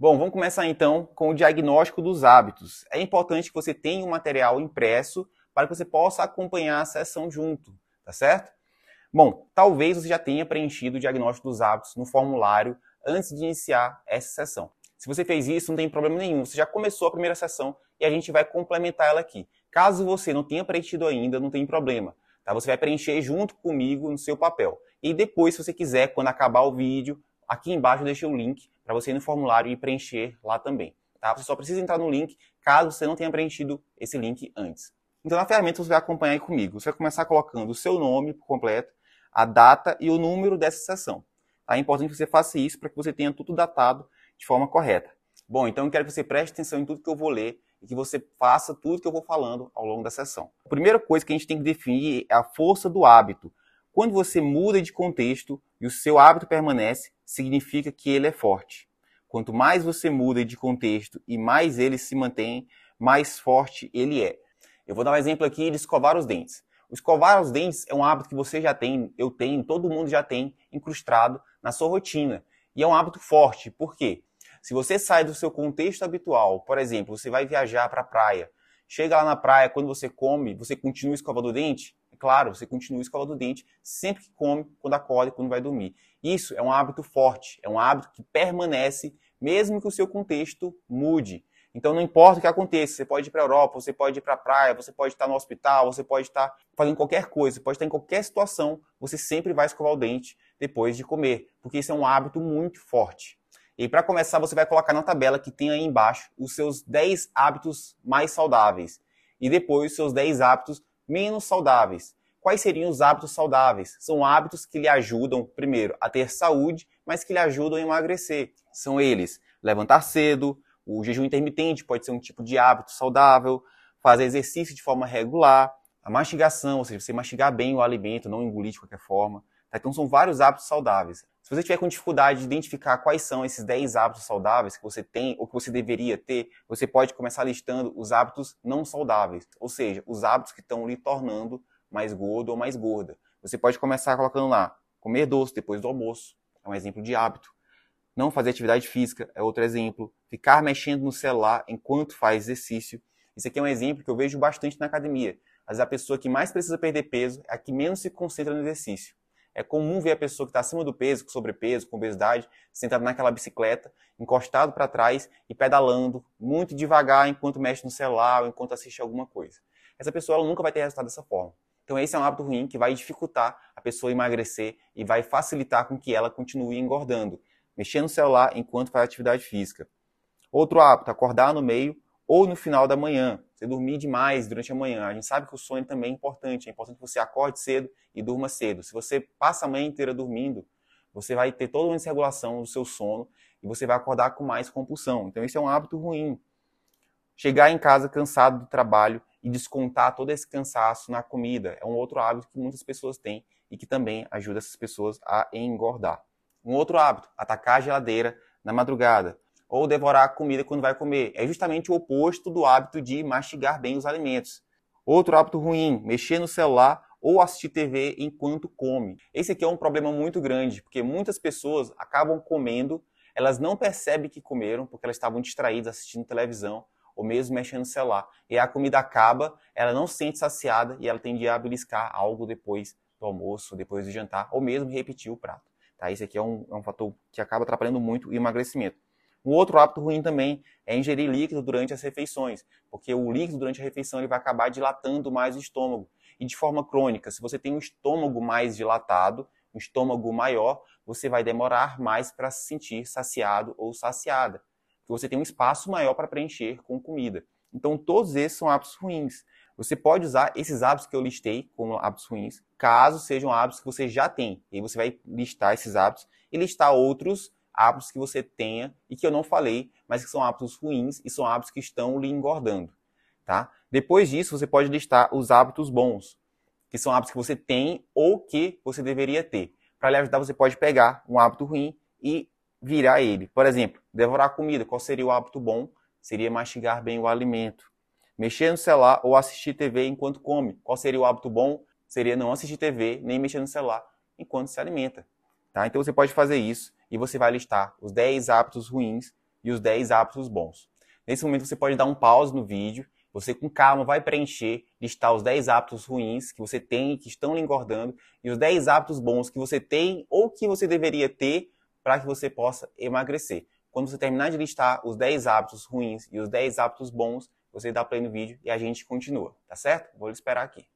Bom, vamos começar então com o diagnóstico dos hábitos. É importante que você tenha um material impresso para que você possa acompanhar a sessão junto, tá certo? Bom, talvez você já tenha preenchido o diagnóstico dos hábitos no formulário antes de iniciar essa sessão. Se você fez isso, não tem problema nenhum. Você já começou a primeira sessão e a gente vai complementar ela aqui. Caso você não tenha preenchido ainda, não tem problema. Tá? Você vai preencher junto comigo no seu papel. E depois, se você quiser, quando acabar o vídeo, aqui embaixo eu deixei o link para você ir no formulário e preencher lá também. Tá? Você só precisa entrar no link caso você não tenha preenchido esse link antes. Então, na ferramenta, você vai acompanhar aí comigo. Você vai começar colocando o seu nome completo, a data e o número dessa sessão. Tá? É importante que você faça isso para que você tenha tudo datado de forma correta. Bom, então eu quero que você preste atenção em tudo que eu vou ler e que você faça tudo que eu vou falando ao longo da sessão. A primeira coisa que a gente tem que definir é a força do hábito. Quando você muda de contexto e o seu hábito permanece, significa que ele é forte. Quanto mais você muda de contexto e mais ele se mantém, mais forte ele é. Eu vou dar um exemplo aqui de escovar os dentes. Escovar os dentes é um hábito que você já tem, eu tenho, todo mundo já tem incrustado na sua rotina. E é um hábito forte. Por quê? Se você sai do seu contexto habitual, por exemplo, você vai viajar para a praia, chega lá na praia, quando você come, você continua escovando o dente? Claro, você continua escovando o dente sempre que come, quando acorda e quando vai dormir. Isso é um hábito forte, é um hábito que permanece mesmo que o seu contexto mude. Então não importa o que aconteça, você pode ir para a Europa, você pode ir para a praia, você pode estar no hospital, você pode estar fazendo qualquer coisa, você pode estar em qualquer situação, você sempre vai escovar o dente depois de comer, porque isso é um hábito muito forte. E para começar, você vai colocar na tabela que tem aí embaixo os seus 10 hábitos mais saudáveis e depois os seus 10 hábitos menos saudáveis. Quais seriam os hábitos saudáveis? São hábitos que lhe ajudam, primeiro, a ter saúde, mas que lhe ajudam a emagrecer. São eles: levantar cedo, o jejum intermitente pode ser um tipo de hábito saudável, fazer exercício de forma regular, a mastigação, ou seja, você mastigar bem o alimento, não engolir de qualquer forma. Tá? Então são vários hábitos saudáveis. Se você tiver com dificuldade de identificar quais são esses 10 hábitos saudáveis que você tem ou que você deveria ter, você pode começar listando os hábitos não saudáveis, ou seja, os hábitos que estão lhe tornando mais gordo ou mais gorda. Você pode começar colocando lá, comer doce depois do almoço, é um exemplo de hábito. Não fazer atividade física é outro exemplo. Ficar mexendo no celular enquanto faz exercício. Isso aqui é um exemplo que eu vejo bastante na academia. Vezes a pessoa que mais precisa perder peso é a que menos se concentra no exercício. É comum ver a pessoa que está acima do peso, com sobrepeso, com obesidade, sentada naquela bicicleta, encostado para trás e pedalando muito devagar enquanto mexe no celular ou enquanto assiste alguma coisa. Essa pessoa nunca vai ter resultado dessa forma. Então esse é um hábito ruim que vai dificultar a pessoa emagrecer e vai facilitar com que ela continue engordando, mexendo no celular enquanto faz atividade física. Outro hábito, acordar no meio ou no final da manhã. Você dormir demais durante a manhã. A gente sabe que o sono também é importante. É importante que você acorde cedo e durma cedo. Se você passa a manhã inteira dormindo, você vai ter toda uma desregulação do seu sono e você vai acordar com mais compulsão. Então, isso é um hábito ruim. Chegar em casa cansado do trabalho e descontar todo esse cansaço na comida é um outro hábito que muitas pessoas têm e que também ajuda essas pessoas a engordar. Um outro hábito, atacar a geladeira na madrugada ou devorar a comida quando vai comer. É justamente o oposto do hábito de mastigar bem os alimentos. Outro hábito ruim, mexer no celular ou assistir TV enquanto come. Esse aqui é um problema muito grande, porque muitas pessoas acabam comendo, elas não percebem que comeram, porque elas estavam distraídas assistindo televisão ou mesmo mexendo no celular. E a comida acaba, ela não se sente saciada e ela tende a beliscar algo depois do almoço, depois do jantar, ou mesmo repetir o prato. Tá? Esse aqui é um, é um fator que acaba atrapalhando muito o emagrecimento. Um outro hábito ruim também é ingerir líquido durante as refeições, porque o líquido durante a refeição ele vai acabar dilatando mais o estômago. E de forma crônica, se você tem um estômago mais dilatado, um estômago maior, você vai demorar mais para se sentir saciado ou saciada, porque você tem um espaço maior para preencher com comida. Então, todos esses são hábitos ruins. Você pode usar esses hábitos que eu listei como hábitos ruins, caso sejam hábitos que você já tem. E aí você vai listar esses hábitos e listar outros hábitos que você tenha e que eu não falei, mas que são hábitos ruins e são hábitos que estão lhe engordando, tá? Depois disso, você pode listar os hábitos bons, que são hábitos que você tem ou que você deveria ter. Para lhe ajudar, você pode pegar um hábito ruim e virar ele. Por exemplo, devorar comida. Qual seria o hábito bom? Seria mastigar bem o alimento. Mexer no celular ou assistir TV enquanto come. Qual seria o hábito bom? Seria não assistir TV nem mexer no celular enquanto se alimenta. Tá? Então você pode fazer isso e você vai listar os 10 hábitos ruins e os 10 hábitos bons. Nesse momento você pode dar um pause no vídeo, você com calma vai preencher, listar os 10 hábitos ruins que você tem, que estão lhe engordando, e os 10 hábitos bons que você tem ou que você deveria ter para que você possa emagrecer. Quando você terminar de listar os 10 hábitos ruins e os 10 hábitos bons, você dá play no vídeo e a gente continua, tá certo? Vou esperar aqui.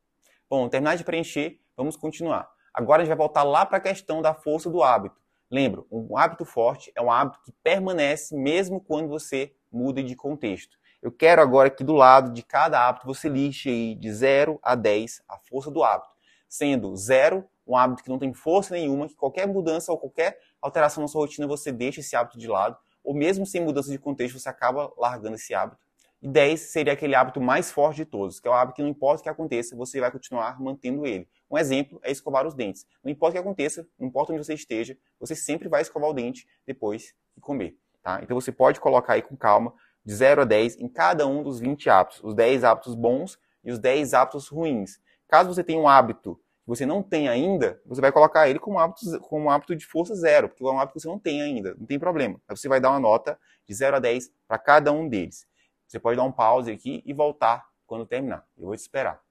Bom, terminar de preencher, vamos continuar. Agora a gente vai voltar lá para a questão da força do hábito. Lembra, um hábito forte é um hábito que permanece mesmo quando você muda de contexto. Eu quero agora que do lado de cada hábito você liste aí de 0 a 10 a força do hábito. Sendo 0 um hábito que não tem força nenhuma, que qualquer mudança ou qualquer alteração na sua rotina você deixa esse hábito de lado, ou mesmo sem mudança de contexto você acaba largando esse hábito. E 10 seria aquele hábito mais forte de todos, que é o hábito que não importa o que aconteça, você vai continuar mantendo ele. Um exemplo é escovar os dentes. Não importa o que aconteça, não importa onde você esteja, você sempre vai escovar o dente depois de comer. Tá? Então você pode colocar aí com calma, de 0 a 10, em cada um dos 20 hábitos. Os 10 hábitos bons e os 10 hábitos ruins. Caso você tenha um hábito que você não tem ainda, você vai colocar ele como hábito, como hábito de força zero, porque é um hábito que você não tem ainda, não tem problema. Aí você vai dar uma nota de 0 a 10 para cada um deles. Você pode dar um pause aqui e voltar quando terminar. Eu vou te esperar.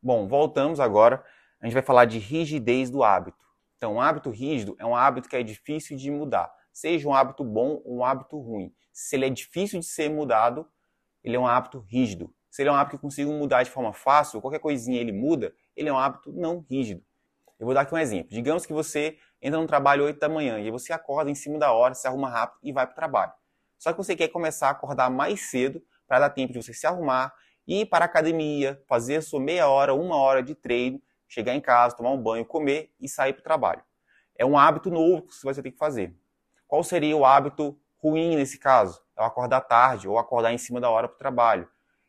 Bom, voltamos agora. A gente vai falar de rigidez do hábito. Então, um hábito rígido é um hábito que é difícil de mudar, seja um hábito bom ou um hábito ruim. Se ele é difícil de ser mudado, ele é um hábito rígido. Se ele é um hábito que consigo mudar de forma fácil, qualquer coisinha ele muda, ele é um hábito não rígido. Eu vou dar aqui um exemplo. Digamos que você entra no trabalho 8 da manhã e você acorda em cima da hora, se arruma rápido e vai para o trabalho. Só que você quer começar a acordar mais cedo para dar tempo de você se arrumar, ir para a academia, fazer sua meia hora, uma hora de treino, chegar em casa, tomar um banho, comer e sair para o trabalho. É um hábito novo que você vai ter que fazer. Qual seria o hábito ruim nesse caso? É o acordar tarde ou acordar em cima da hora para o trabalho.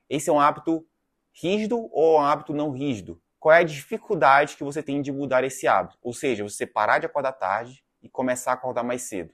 Esse é um hábito rígido ou um hábito não rígido? Qual é a dificuldade que você tem de mudar esse hábito? Ou seja, você parar de acordar tarde e começar a acordar mais cedo.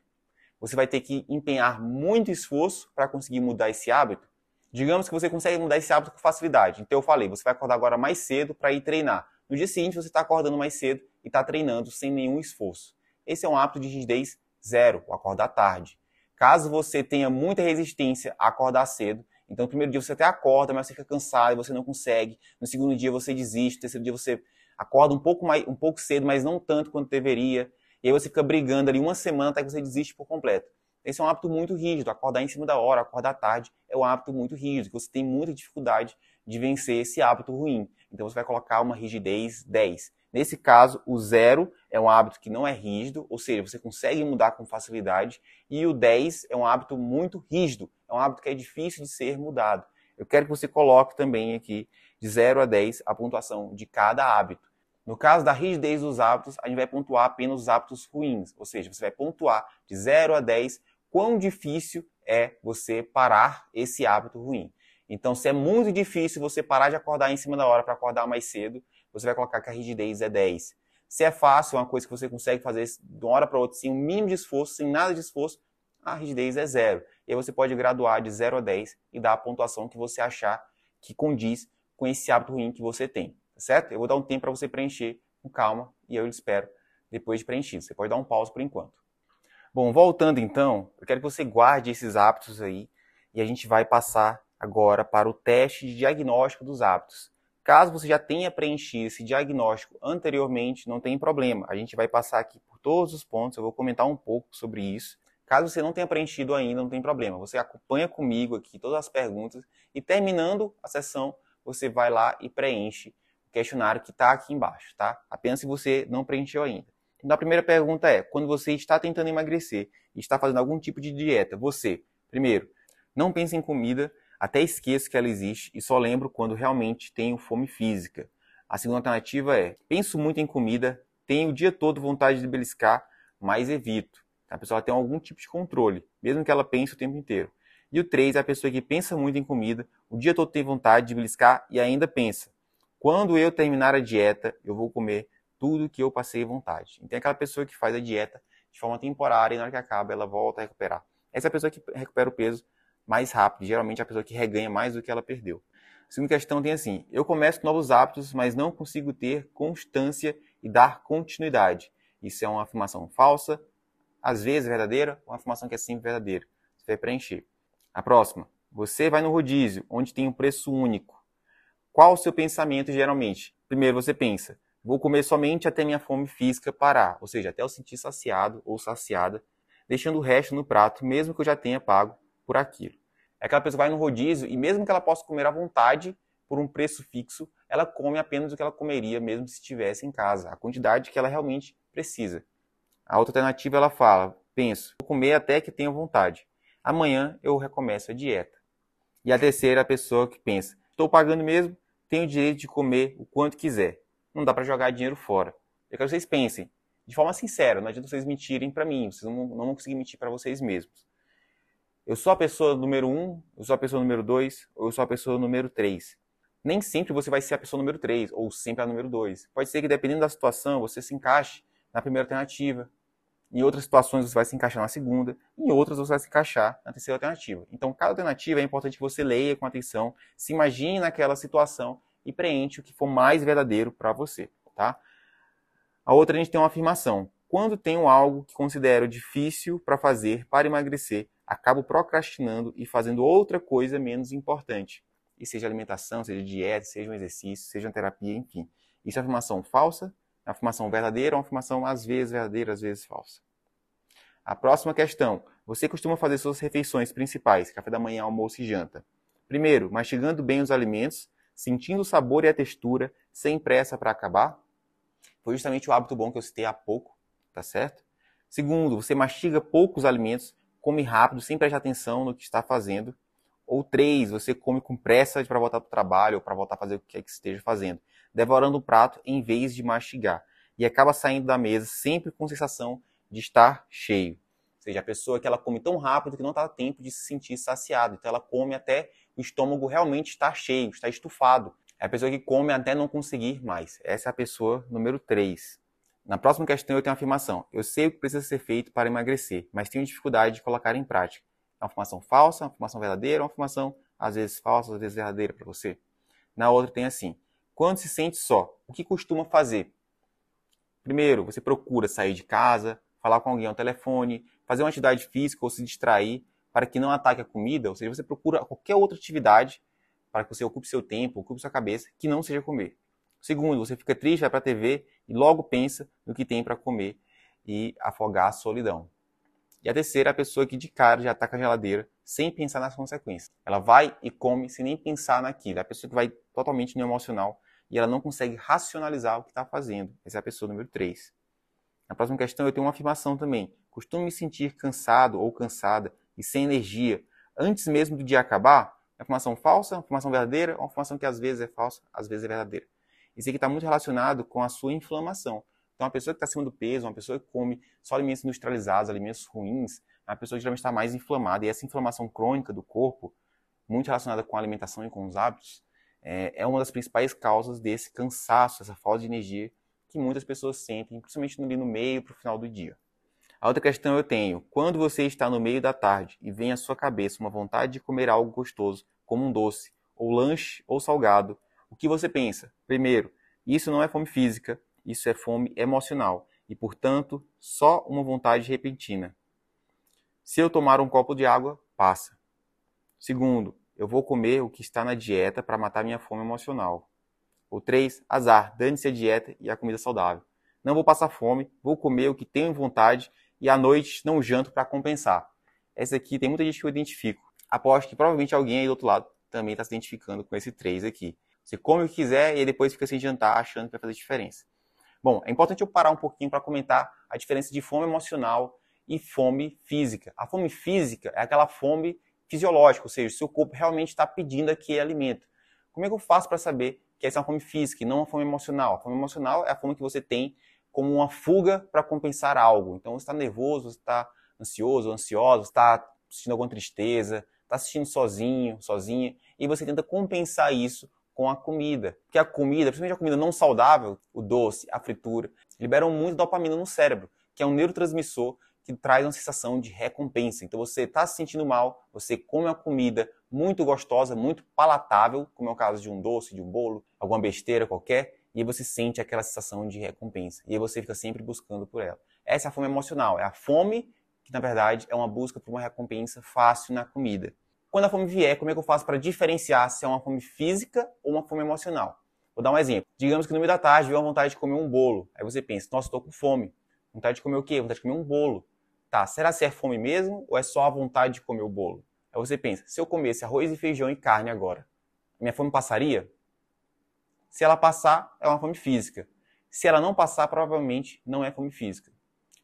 Você vai ter que empenhar muito esforço para conseguir mudar esse hábito Digamos que você consegue mudar esse hábito com facilidade. Então eu falei, você vai acordar agora mais cedo para ir treinar. No dia seguinte você está acordando mais cedo e está treinando sem nenhum esforço. Esse é um hábito de rigidez zero, o acordar tarde. Caso você tenha muita resistência a acordar cedo, então no primeiro dia você até acorda, mas você fica cansado e você não consegue. No segundo dia você desiste, no terceiro dia você acorda um pouco, mais, um pouco cedo, mas não tanto quanto deveria. E aí você fica brigando ali uma semana até que você desiste por completo. Esse é um hábito muito rígido. Acordar em cima da hora, acordar tarde é um hábito muito rígido, que você tem muita dificuldade de vencer esse hábito ruim. Então você vai colocar uma rigidez 10. Nesse caso, o zero é um hábito que não é rígido, ou seja, você consegue mudar com facilidade, e o 10 é um hábito muito rígido, é um hábito que é difícil de ser mudado. Eu quero que você coloque também aqui de 0 a 10 a pontuação de cada hábito. No caso da rigidez dos hábitos, a gente vai pontuar apenas os hábitos ruins, ou seja, você vai pontuar de 0 a 10 quão difícil é você parar esse hábito ruim. Então, se é muito difícil você parar de acordar em cima da hora para acordar mais cedo, você vai colocar que a rigidez é 10. Se é fácil, uma coisa que você consegue fazer de uma hora para outra sem um mínimo de esforço, sem nada de esforço, a rigidez é zero. E aí você pode graduar de 0 a 10 e dar a pontuação que você achar que condiz com esse hábito ruim que você tem. Tá certo? Eu vou dar um tempo para você preencher com calma e eu espero depois de preenchido. Você pode dar um pause por enquanto. Bom, voltando então, eu quero que você guarde esses hábitos aí e a gente vai passar agora para o teste de diagnóstico dos hábitos. Caso você já tenha preenchido esse diagnóstico anteriormente, não tem problema. A gente vai passar aqui por todos os pontos, eu vou comentar um pouco sobre isso. Caso você não tenha preenchido ainda, não tem problema. Você acompanha comigo aqui todas as perguntas e terminando a sessão, você vai lá e preenche o questionário que está aqui embaixo, tá? Apenas se você não preencheu ainda. Então, a primeira pergunta é: quando você está tentando emagrecer e está fazendo algum tipo de dieta, você, primeiro, não pense em comida, até esqueço que ela existe e só lembro quando realmente tenho fome física. A segunda alternativa é: penso muito em comida, tenho o dia todo vontade de beliscar, mas evito. A pessoa tem algum tipo de controle, mesmo que ela pense o tempo inteiro. E o 3 é a pessoa que pensa muito em comida, o dia todo tem vontade de beliscar e ainda pensa: quando eu terminar a dieta, eu vou comer tudo que eu passei vontade. E tem aquela pessoa que faz a dieta de forma temporária e na hora que acaba ela volta a recuperar. Essa é a pessoa que recupera o peso mais rápido, geralmente é a pessoa que reganha mais do que ela perdeu. A segunda questão tem assim: eu começo novos hábitos, mas não consigo ter constância e dar continuidade. Isso é uma afirmação falsa, às vezes verdadeira, uma afirmação que é sempre verdadeira. até preencher. A próxima. Você vai no rodízio, onde tem um preço único. Qual o seu pensamento geralmente? Primeiro você pensa, vou comer somente até minha fome física parar, ou seja, até eu sentir saciado ou saciada, deixando o resto no prato, mesmo que eu já tenha pago por aquilo. É aquela pessoa que vai no rodízio e mesmo que ela possa comer à vontade, por um preço fixo, ela come apenas o que ela comeria mesmo se estivesse em casa, a quantidade que ela realmente precisa. A outra alternativa ela fala, penso, vou comer até que tenha vontade. Amanhã eu recomeço a dieta. E a terceira, a pessoa que pensa: estou pagando mesmo, tenho o direito de comer o quanto quiser. Não dá para jogar dinheiro fora. Eu quero que vocês pensem de forma sincera, não adianta vocês mentirem para mim, vocês não, não vão conseguir mentir para vocês mesmos. Eu sou a pessoa número um, eu sou a pessoa número dois, ou eu sou a pessoa número três. Nem sempre você vai ser a pessoa número três, ou sempre a número dois. Pode ser que, dependendo da situação, você se encaixe na primeira alternativa, em outras situações você vai se encaixar na segunda, em outras você vai se encaixar na terceira alternativa. Então, cada alternativa é importante que você leia com atenção, se imagine naquela situação e preenche o que for mais verdadeiro para você, tá? A outra a gente tem uma afirmação. Quando tenho algo que considero difícil para fazer para emagrecer, acabo procrastinando e fazendo outra coisa menos importante. E seja alimentação, seja dieta, seja um exercício, seja uma terapia, enfim. Isso é afirmação falsa a afirmação verdadeira ou uma afirmação às vezes verdadeira, às vezes falsa. A próxima questão. Você costuma fazer suas refeições principais, café da manhã, almoço e janta. Primeiro, mastigando bem os alimentos, sentindo o sabor e a textura, sem pressa para acabar? Foi justamente o hábito bom que eu citei há pouco, tá certo? Segundo, você mastiga poucos alimentos, come rápido, sem prestar atenção no que está fazendo. Ou três, você come com pressa para voltar para o trabalho ou para voltar a fazer o que é que esteja fazendo devorando o prato em vez de mastigar. E acaba saindo da mesa sempre com sensação de estar cheio. Ou seja, a pessoa que ela come tão rápido que não está tempo de se sentir saciado. Então ela come até o estômago realmente estar cheio, estar estufado. É a pessoa que come até não conseguir mais. Essa é a pessoa número 3. Na próxima questão eu tenho uma afirmação. Eu sei o que precisa ser feito para emagrecer, mas tenho dificuldade de colocar em prática. É uma afirmação falsa, uma afirmação verdadeira, uma afirmação às vezes falsa, às vezes verdadeira para você. Na outra tem assim: quando se sente só, o que costuma fazer? Primeiro, você procura sair de casa, falar com alguém ao telefone, fazer uma atividade física ou se distrair para que não ataque a comida, ou seja, você procura qualquer outra atividade para que você ocupe seu tempo, ocupe sua cabeça, que não seja comer. Segundo, você fica triste, vai para a TV e logo pensa no que tem para comer e afogar a solidão. E a terceira a pessoa que de cara já ataca a geladeira sem pensar nas consequências. Ela vai e come sem nem pensar naquilo. É a pessoa que vai totalmente no emocional e ela não consegue racionalizar o que está fazendo. Essa é a pessoa número 3. Na próxima questão, eu tenho uma afirmação também. Costumo me sentir cansado ou cansada e sem energia antes mesmo do dia acabar? É uma afirmação falsa, uma afirmação verdadeira, uma afirmação que às vezes é falsa, às vezes é verdadeira. Isso aqui está muito relacionado com a sua inflamação. Então, uma pessoa que está acima do peso, uma pessoa que come só alimentos industrializados, alimentos ruins, uma pessoa geralmente está mais inflamada. E essa inflamação crônica do corpo, muito relacionada com a alimentação e com os hábitos, é, é uma das principais causas desse cansaço, essa falta de energia que muitas pessoas sentem, principalmente ali no meio para o final do dia. A outra questão eu tenho: quando você está no meio da tarde e vem à sua cabeça uma vontade de comer algo gostoso, como um doce, ou lanche ou salgado, o que você pensa? Primeiro, isso não é fome física, isso é fome emocional e, portanto, só uma vontade repentina. Se eu tomar um copo de água, passa. Segundo, eu vou comer o que está na dieta para matar minha fome emocional. Ou três, azar, dane-se a dieta e a comida saudável. Não vou passar fome, vou comer o que tenho vontade e à noite não janto para compensar. Essa aqui tem muita gente que eu identifico. Aposto que provavelmente alguém aí do outro lado também está se identificando com esse três aqui. Você come o que quiser e depois fica sem jantar achando que vai fazer diferença. Bom, é importante eu parar um pouquinho para comentar a diferença de fome emocional e fome física. A fome física é aquela fome fisiológico, ou seja, o seu corpo realmente está pedindo aquele alimento. Como é que eu faço para saber que essa é uma fome física e não uma fome emocional? A fome emocional é a fome que você tem como uma fuga para compensar algo. Então você está nervoso, você está ansioso, ansiosa, está sentindo alguma tristeza, está assistindo sozinho, sozinha, e você tenta compensar isso com a comida. Porque a comida, principalmente a comida não saudável, o doce, a fritura, liberam muito dopamina no cérebro, que é um neurotransmissor que traz uma sensação de recompensa. Então você está se sentindo mal, você come uma comida muito gostosa, muito palatável, como é o caso de um doce, de um bolo, alguma besteira qualquer, e você sente aquela sensação de recompensa. E aí você fica sempre buscando por ela. Essa é a fome emocional, é a fome que na verdade é uma busca por uma recompensa fácil na comida. Quando a fome vier, como é que eu faço para diferenciar se é uma fome física ou uma fome emocional? Vou dar um exemplo. Digamos que no meio da tarde veio a vontade de comer um bolo. Aí você pensa, nossa, estou com fome. Vontade de comer o quê? Vontade de comer um bolo. Tá, será se é fome mesmo ou é só a vontade de comer o bolo? Aí você pensa, se eu comesse arroz e feijão e carne agora, minha fome passaria? Se ela passar, é uma fome física. Se ela não passar, provavelmente não é fome física.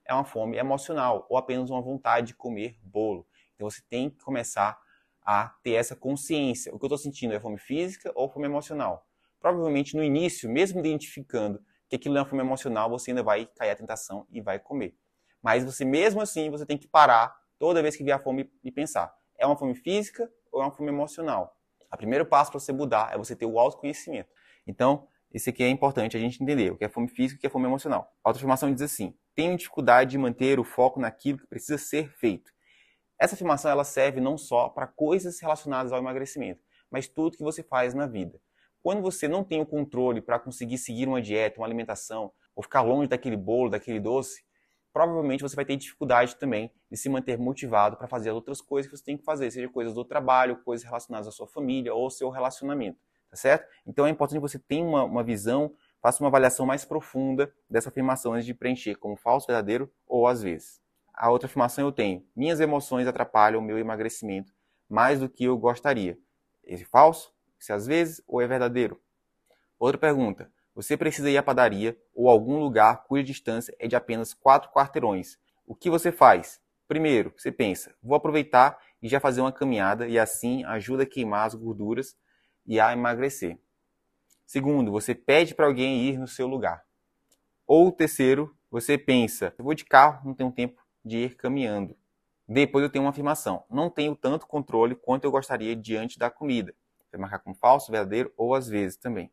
É uma fome emocional ou apenas uma vontade de comer bolo. Então você tem que começar a ter essa consciência. O que eu estou sentindo é fome física ou fome emocional? Provavelmente no início, mesmo identificando que aquilo é uma fome emocional, você ainda vai cair a tentação e vai comer. Mas você mesmo assim, você tem que parar toda vez que vier a fome e pensar: é uma fome física ou é uma fome emocional? O primeiro passo para você mudar é você ter o autoconhecimento. Então, esse aqui é importante a gente entender o que é fome física e o que é fome emocional. A autoafirmação diz assim: tenho dificuldade de manter o foco naquilo que precisa ser feito. Essa afirmação ela serve não só para coisas relacionadas ao emagrecimento, mas tudo que você faz na vida. Quando você não tem o controle para conseguir seguir uma dieta, uma alimentação, ou ficar longe daquele bolo, daquele doce, provavelmente você vai ter dificuldade também de se manter motivado para fazer as outras coisas que você tem que fazer, seja coisas do trabalho, coisas relacionadas à sua família ou ao seu relacionamento, tá certo? Então é importante que você tenha uma, uma visão, faça uma avaliação mais profunda dessa afirmação antes de preencher como falso, verdadeiro ou às vezes. A outra afirmação eu tenho: minhas emoções atrapalham o meu emagrecimento mais do que eu gostaria. É falso? Se às vezes ou é verdadeiro? Outra pergunta: você precisa ir à padaria ou algum lugar cuja distância é de apenas quatro quarteirões. O que você faz? Primeiro, você pensa: vou aproveitar e já fazer uma caminhada e assim ajuda a queimar as gorduras e a emagrecer. Segundo, você pede para alguém ir no seu lugar. Ou terceiro, você pensa: vou de carro, não tenho tempo de ir caminhando. Depois eu tenho uma afirmação. Não tenho tanto controle quanto eu gostaria diante da comida. Vai marcar como falso, verdadeiro ou às vezes também.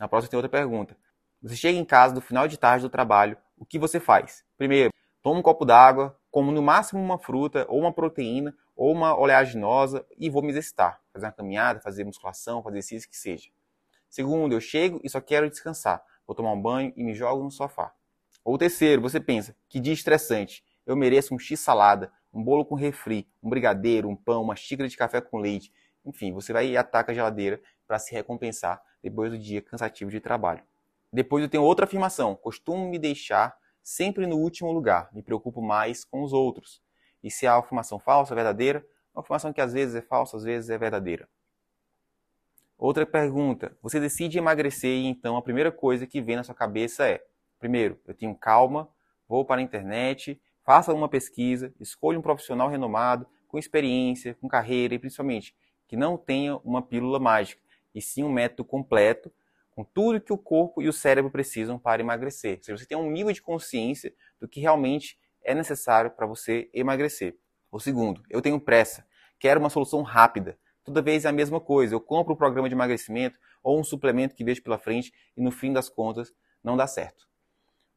Na próxima tem outra pergunta. Você chega em casa no final de tarde do trabalho, o que você faz? Primeiro, toma um copo d'água, como no máximo uma fruta, ou uma proteína, ou uma oleaginosa e vou me exercitar. Fazer uma caminhada, fazer musculação, fazer exercício que seja. Segundo, eu chego e só quero descansar. Vou tomar um banho e me jogo no sofá. Ou terceiro, você pensa, que dia estressante eu mereço um x-salada, um bolo com refri, um brigadeiro, um pão, uma xícara de café com leite. Enfim, você vai e ataca a geladeira para se recompensar depois do dia cansativo de trabalho. Depois eu tenho outra afirmação. Costumo me deixar sempre no último lugar. Me preocupo mais com os outros. E se a afirmação falsa, verdadeira, uma afirmação que às vezes é falsa, às vezes é verdadeira. Outra pergunta. Você decide emagrecer e então a primeira coisa que vem na sua cabeça é: primeiro, eu tenho calma, vou para a internet, Faça uma pesquisa, escolha um profissional renomado, com experiência, com carreira e principalmente que não tenha uma pílula mágica, e sim um método completo com tudo que o corpo e o cérebro precisam para emagrecer. Seja, você tem um nível de consciência do que realmente é necessário para você emagrecer. O segundo, eu tenho pressa, quero uma solução rápida. Toda vez é a mesma coisa, eu compro um programa de emagrecimento ou um suplemento que vejo pela frente e no fim das contas não dá certo.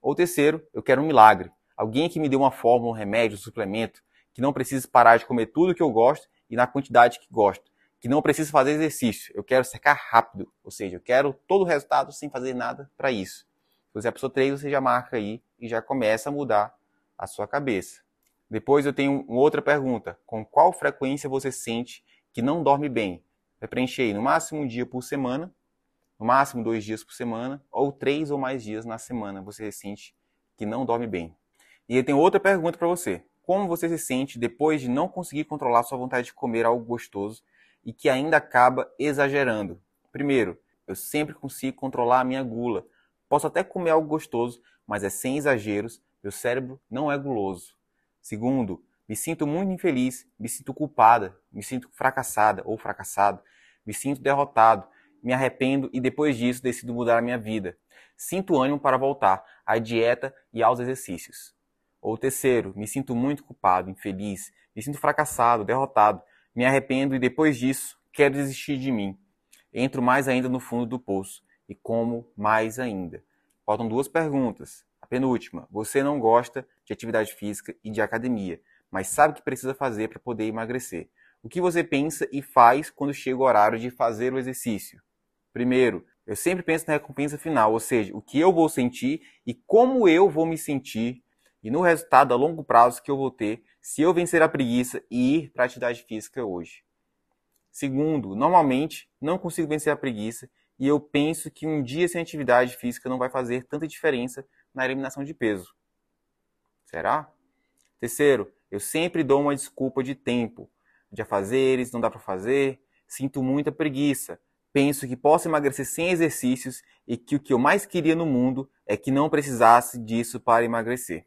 Ou terceiro, eu quero um milagre. Alguém que me dê uma fórmula, um remédio, um suplemento, que não precise parar de comer tudo que eu gosto e na quantidade que gosto. Que não precise fazer exercício. Eu quero secar rápido. Ou seja, eu quero todo o resultado sem fazer nada para isso. Se você é a pessoa 3, você já marca aí e já começa a mudar a sua cabeça. Depois eu tenho uma outra pergunta. Com qual frequência você sente que não dorme bem? Vai preencher aí, no máximo um dia por semana, no máximo dois dias por semana, ou três ou mais dias na semana você sente que não dorme bem. E eu tenho outra pergunta para você. Como você se sente depois de não conseguir controlar sua vontade de comer algo gostoso e que ainda acaba exagerando? Primeiro, eu sempre consigo controlar a minha gula. Posso até comer algo gostoso, mas é sem exageros. Meu cérebro não é guloso. Segundo, me sinto muito infeliz, me sinto culpada, me sinto fracassada ou fracassado, me sinto derrotado, me arrependo e depois disso decido mudar a minha vida. Sinto ânimo para voltar à dieta e aos exercícios. Ou terceiro, me sinto muito culpado, infeliz, me sinto fracassado, derrotado, me arrependo e depois disso quero desistir de mim. Entro mais ainda no fundo do poço e como mais ainda. Faltam duas perguntas. A penúltima, você não gosta de atividade física e de academia, mas sabe o que precisa fazer para poder emagrecer. O que você pensa e faz quando chega o horário de fazer o exercício? Primeiro, eu sempre penso na recompensa final, ou seja, o que eu vou sentir e como eu vou me sentir e no resultado a longo prazo que eu vou ter se eu vencer a preguiça e ir para a atividade física hoje. Segundo, normalmente não consigo vencer a preguiça e eu penso que um dia sem atividade física não vai fazer tanta diferença na eliminação de peso. Será? Terceiro, eu sempre dou uma desculpa de tempo, de afazeres, não dá para fazer, sinto muita preguiça, penso que posso emagrecer sem exercícios e que o que eu mais queria no mundo é que não precisasse disso para emagrecer.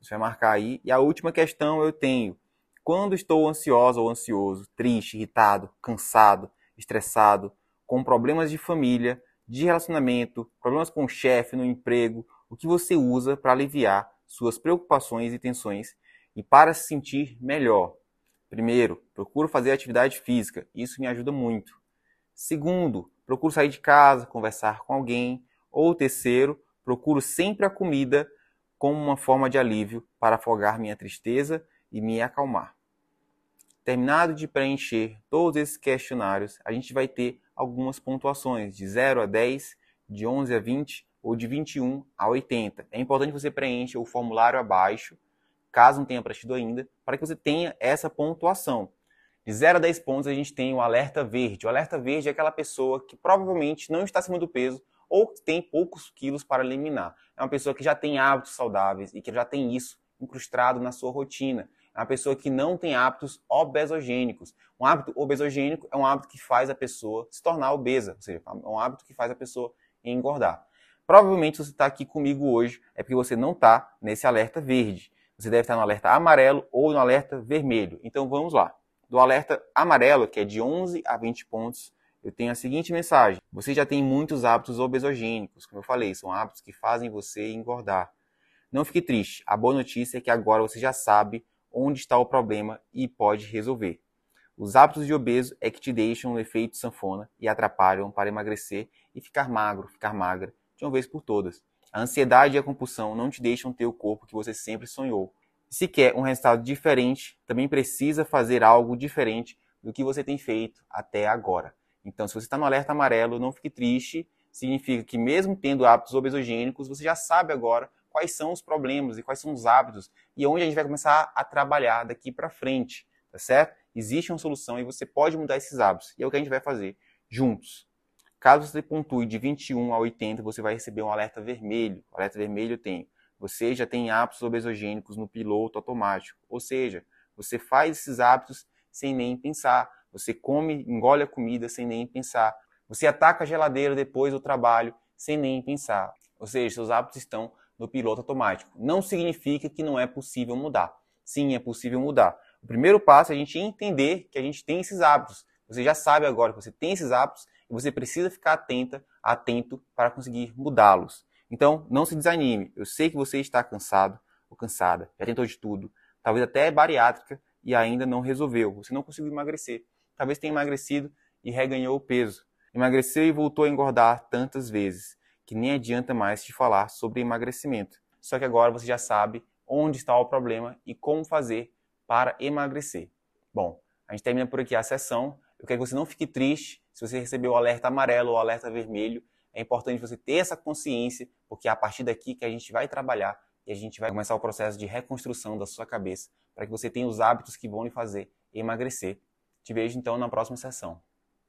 Você vai marcar aí. E a última questão eu tenho. Quando estou ansiosa ou ansioso, triste, irritado, cansado, estressado, com problemas de família, de relacionamento, problemas com o chefe no emprego, o que você usa para aliviar suas preocupações e tensões e para se sentir melhor? Primeiro, procuro fazer atividade física. Isso me ajuda muito. Segundo, procuro sair de casa, conversar com alguém. Ou terceiro, procuro sempre a comida como uma forma de alívio para afogar minha tristeza e me acalmar. Terminado de preencher todos esses questionários, a gente vai ter algumas pontuações de 0 a 10, de 11 a 20 ou de 21 a 80. É importante que você preencha o formulário abaixo, caso não tenha preenchido ainda, para que você tenha essa pontuação. De 0 a 10 pontos, a gente tem o alerta verde. O alerta verde é aquela pessoa que provavelmente não está acima do peso ou tem poucos quilos para eliminar. É uma pessoa que já tem hábitos saudáveis e que já tem isso incrustado na sua rotina. É uma pessoa que não tem hábitos obesogênicos. Um hábito obesogênico é um hábito que faz a pessoa se tornar obesa, ou seja, é um hábito que faz a pessoa engordar. Provavelmente você está aqui comigo hoje é porque você não está nesse alerta verde. Você deve estar no alerta amarelo ou no alerta vermelho. Então vamos lá. Do alerta amarelo, que é de 11 a 20 pontos, eu tenho a seguinte mensagem: você já tem muitos hábitos obesogênicos, como eu falei, são hábitos que fazem você engordar. Não fique triste. A boa notícia é que agora você já sabe onde está o problema e pode resolver. Os hábitos de obeso é que te deixam no efeito sanfona e atrapalham para emagrecer e ficar magro, ficar magra, de uma vez por todas. A ansiedade e a compulsão não te deixam ter o corpo que você sempre sonhou. Se quer um resultado diferente, também precisa fazer algo diferente do que você tem feito até agora. Então, se você está no alerta amarelo, não fique triste. Significa que, mesmo tendo hábitos obesogênicos, você já sabe agora quais são os problemas e quais são os hábitos e onde a gente vai começar a trabalhar daqui para frente, tá certo? Existe uma solução e você pode mudar esses hábitos. E é o que a gente vai fazer juntos. Caso você pontue de 21 a 80, você vai receber um alerta vermelho. O alerta vermelho tem: você já tem hábitos obesogênicos no piloto automático. Ou seja, você faz esses hábitos sem nem pensar. Você come, engole a comida sem nem pensar. Você ataca a geladeira depois do trabalho sem nem pensar. Ou seja, seus hábitos estão no piloto automático. Não significa que não é possível mudar. Sim, é possível mudar. O primeiro passo é a gente entender que a gente tem esses hábitos. Você já sabe agora que você tem esses hábitos e você precisa ficar atenta, atento para conseguir mudá-los. Então, não se desanime. Eu sei que você está cansado ou cansada, já tentou de tudo, talvez até bariátrica e ainda não resolveu. Você não conseguiu emagrecer talvez tenha emagrecido e reganhou o peso. Emagreceu e voltou a engordar tantas vezes que nem adianta mais te falar sobre emagrecimento. Só que agora você já sabe onde está o problema e como fazer para emagrecer. Bom, a gente termina por aqui a sessão. Eu quero que você não fique triste se você recebeu o alerta amarelo ou o alerta vermelho. É importante você ter essa consciência, porque é a partir daqui que a gente vai trabalhar e a gente vai começar o processo de reconstrução da sua cabeça para que você tenha os hábitos que vão lhe fazer emagrecer te vejo então na próxima sessão.